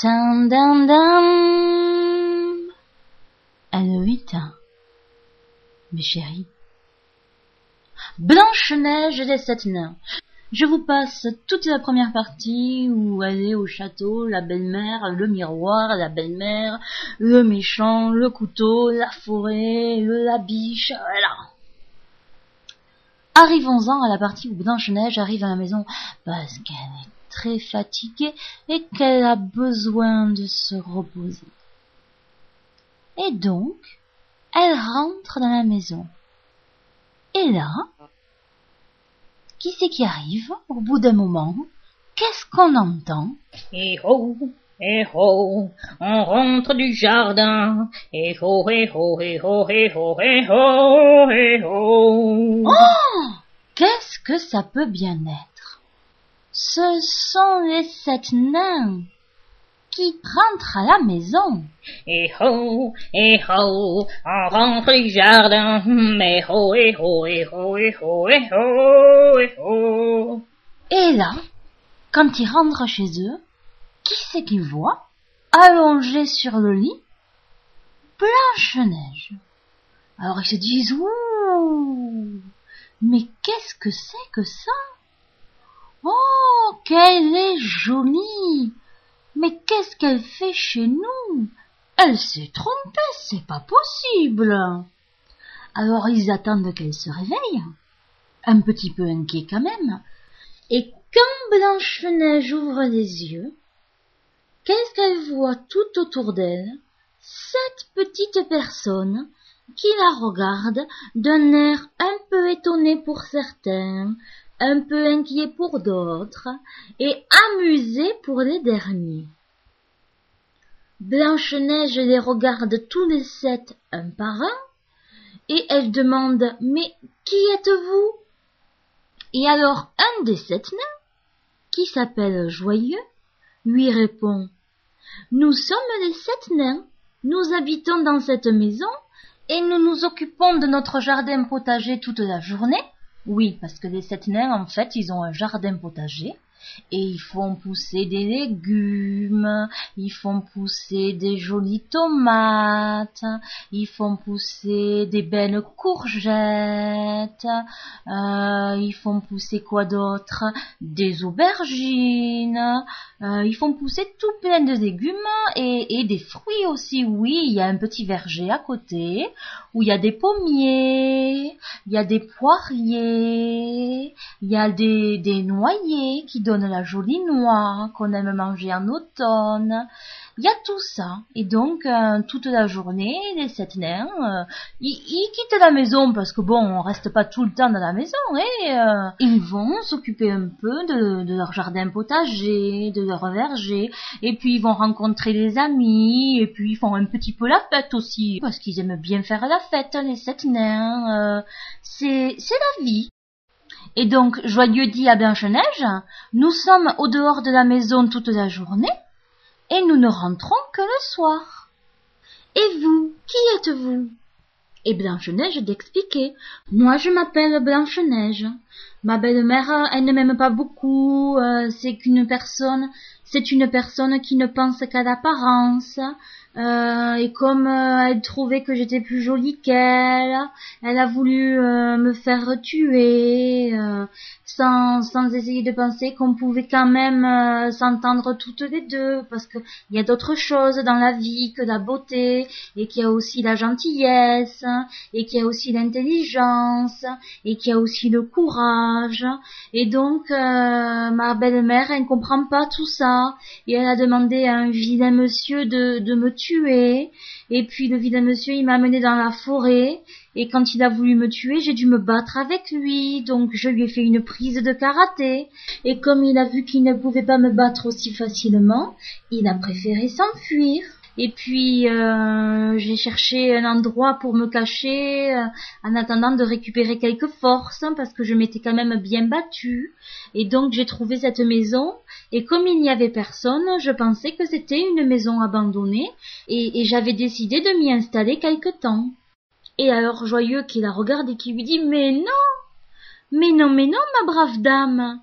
Dun, dun, dun. Ans. Mes chéris. Blanche-Neige des sept nains. Je vous passe toute la première partie où est au château, la belle-mère, le miroir, la belle-mère, le méchant, le couteau, la forêt, le la biche, voilà. Arrivons-en à la partie où Blanche-Neige arrive à la maison parce qu'elle est très fatiguée et qu'elle a besoin de se reposer. Et donc, elle rentre dans la maison. Et là, qui c'est qui arrive au bout d'un moment? Qu'est-ce qu'on entend? Eh ho, eh ho, on rentre du jardin. Eh ho, eh ho, eh ho, eh ho, eh ho, eh ho. Oh Qu'est-ce que ça peut bien être? Ce sont les sept nains qui rentrent à la maison. Eh ho, eh ho, on rentre du jardin. Eh ho, eh ho, eh ho, eh ho, eh ho, eh ho. Et là, quand ils rentrent chez eux, qui c'est qu'ils voient allongé sur le lit? Blanche-Neige. Alors ils se disent Ouh Mais qu'est-ce que c'est que ça? Oh Qu'elle est jolie. Mais qu'est-ce qu'elle fait chez nous? Elle s'est trompée, c'est pas possible. Alors ils attendent qu'elle se réveille, un petit peu inquiets quand même, et quand Blanche-Neige ouvre les yeux, qu'est-ce qu'elle voit tout autour d'elle? Sept petites personnes qui la regardent d'un air un peu étonné pour certains, un peu inquiet pour d'autres, et amusé pour les derniers. Blanche-Neige les regarde tous les sept un par un, et elle demande Mais qui êtes-vous? Et alors un des sept nains, qui s'appelle Joyeux, lui répond Nous sommes les sept nains, nous habitons dans cette maison, et nous nous occupons de notre jardin potager toute la journée. Oui, parce que les sept nains, en fait, ils ont un jardin potager. Et ils font pousser des légumes, ils font pousser des jolies tomates, ils font pousser des belles courgettes, euh, ils font pousser quoi d'autre? Des aubergines, euh, ils font pousser tout plein de légumes et, des fruits aussi. Oui, il y a un petit verger à côté où il y a des pommiers, il y a des poiriers, il y a des, des noyers qui donnent la jolie noix qu'on aime manger en automne. Il y a tout ça. Et donc, euh, toute la journée, les sept nains, euh, ils, quittent la maison parce que bon, on reste pas tout le temps dans la maison et euh, ils vont s'occuper un peu de, de leur jardin potager, de leur verger, et puis ils vont rencontrer les amis, et puis ils font un petit peu la fête aussi parce qu'ils aiment bien faire la fête, les sept nains. C'est la vie. Et donc, Joyeux dit à Blanche-Neige, nous sommes au dehors de la maison toute la journée, et nous ne rentrons que le soir. Et vous, qui êtes-vous? Et Blanche-Neige d'expliquer, moi je m'appelle Blanche-Neige. Ma belle-mère, elle ne m'aime pas beaucoup, euh, c'est qu'une personne, c'est une personne qui ne pense qu'à l'apparence, euh, et comme euh, elle trouvait que j'étais plus jolie qu'elle, elle a voulu euh, me faire tuer, euh, sans, sans essayer de penser qu'on pouvait quand même euh, s'entendre toutes les deux, parce qu'il y a d'autres choses dans la vie que la beauté, et qu'il y a aussi la gentillesse, et qu'il y a aussi l'intelligence, et qu'il y a aussi le courage. Et donc, euh, ma belle-mère, elle ne comprend pas tout ça, et elle a demandé à un vilain monsieur de, de me tuer, et puis le vilain monsieur, il m'a amené dans la forêt, et quand il a voulu me tuer, j'ai dû me battre avec lui, donc je lui ai fait une prise de karaté. Et comme il a vu qu'il ne pouvait pas me battre aussi facilement, il a préféré s'enfuir. Et puis euh, j'ai cherché un endroit pour me cacher euh, en attendant de récupérer quelques forces hein, parce que je m'étais quand même bien battue. Et donc j'ai trouvé cette maison et comme il n'y avait personne, je pensais que c'était une maison abandonnée et, et j'avais décidé de m'y installer quelque temps. Et alors Joyeux qui la regarde et qui lui dit Mais non Mais non, mais non, ma brave dame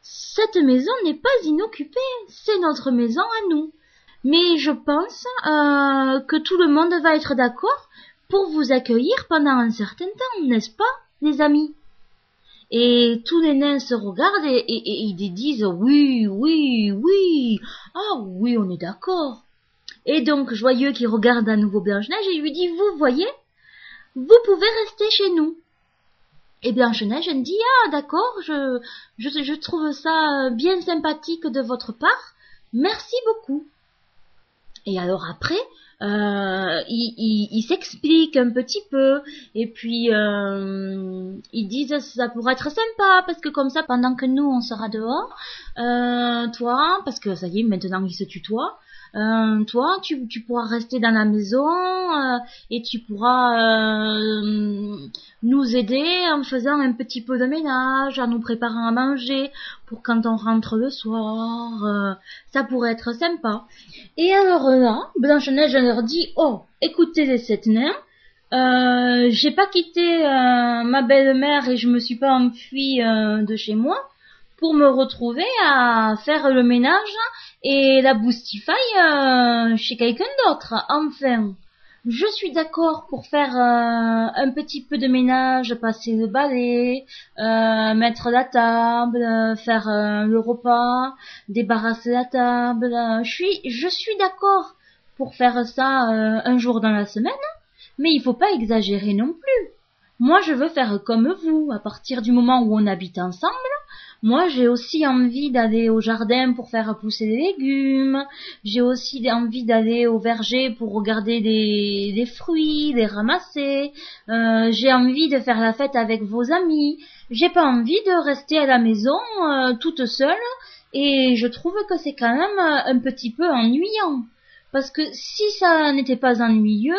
Cette maison n'est pas inoccupée, c'est notre maison à nous. Mais je pense euh, que tout le monde va être d'accord pour vous accueillir pendant un certain temps, n'est-ce pas, les amis? Et tous les nains se regardent et, ils disent oui, oui, oui, ah oui, on est d'accord. Et donc Joyeux qui regarde à nouveau Blanche-Neige et lui dit vous voyez, vous pouvez rester chez nous. Et Blanche-Neige dit ah d'accord, je, je, je trouve ça bien sympathique de votre part, merci beaucoup. Et alors après, euh, ils il, s'expliquent un petit peu et puis euh, ils disent ça pourrait être sympa parce que comme ça pendant que nous on sera dehors, euh, toi parce que ça y est maintenant ils se tutoient, euh, toi, tu, pourras rester dans la maison euh, et tu pourras euh, nous aider en faisant un petit peu de ménage, en nous préparant à manger pour quand on rentre le soir. ça pourrait être sympa. Et alors là, Blanche-Neige dit, oh, écoutez les sept nains, euh, j'ai pas quitté ma belle-mère et je me suis pas enfuie de chez moi pour me retrouver à faire le ménage et la boustifaille euh, chez quelqu'un d'autre. Enfin, je suis d'accord pour faire euh, un petit peu de ménage, passer le balai, euh, mettre la table, faire le repas, débarrasser la table. Je suis, je suis d'accord pour faire ça un jour dans la semaine, mais il faut pas exagérer non plus. Moi, je veux faire comme vous. À partir du moment où on habite ensemble, moi, j'ai aussi envie d'aller au jardin pour faire pousser des légumes. J'ai aussi envie d'aller au verger pour regarder des, fruits, les ramasser. Euh, j'ai envie de faire la fête avec vos amis. J'ai pas envie de rester à la maison euh, toute seule. Et je trouve que c'est quand même un petit peu ennuyant. Parce que si ça n'était pas ennuyeux,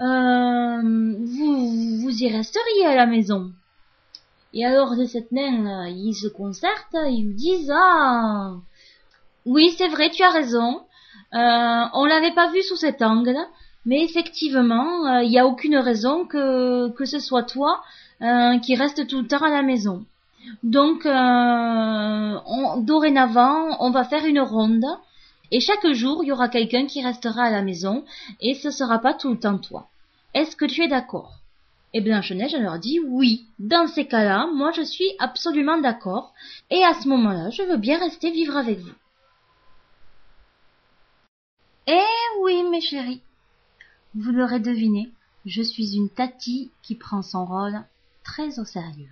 euh, vous, vous y resteriez à la maison. Et alors les sept nains, euh, ils se concertent, ils disent ah oui c'est vrai tu as raison, euh, on l'avait pas vu sous cet angle, mais effectivement euh, il n'y a aucune raison que que ce soit toi euh, qui reste tout le temps à la maison. Donc on, dorénavant on va faire une ronde et chaque jour il y aura quelqu'un qui restera à la maison et ce sera pas tout le temps toi. Est-ce que tu es d'accord? Et Blanche-Neige leur dit oui. Dans ces cas-là, moi je suis absolument d'accord, et à ce moment-là, je veux bien rester vivre avec vous. Eh oui, mes chéris, vous l'aurez deviné, je suis une Tati qui prend son rôle très au sérieux.